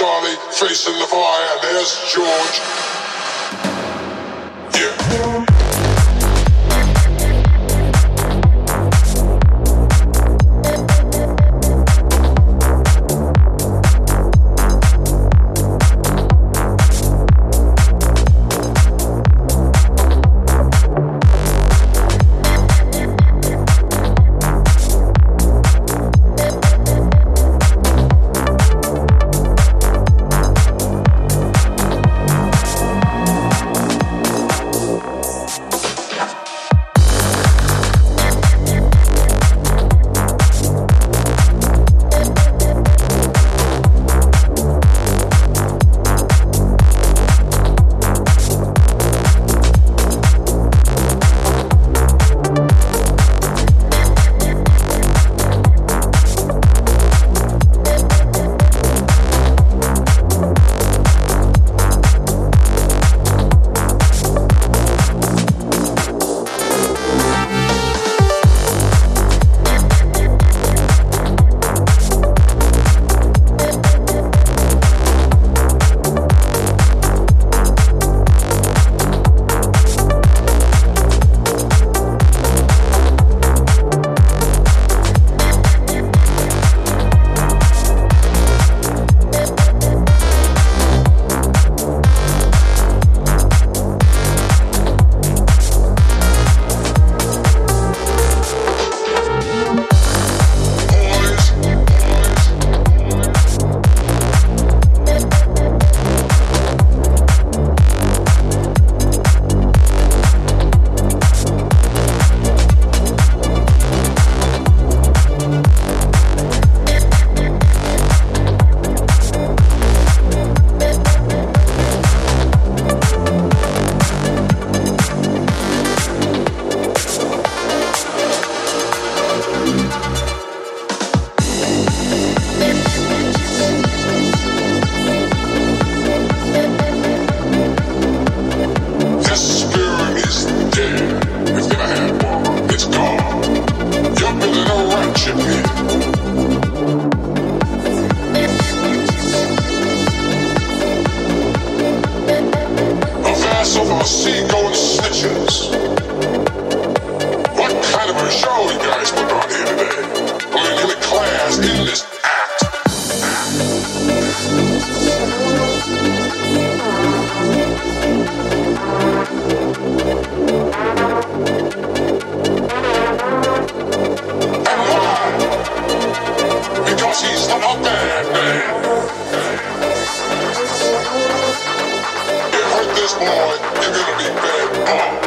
Charlie facing the fire. There's George. Yeah. You're Yeah.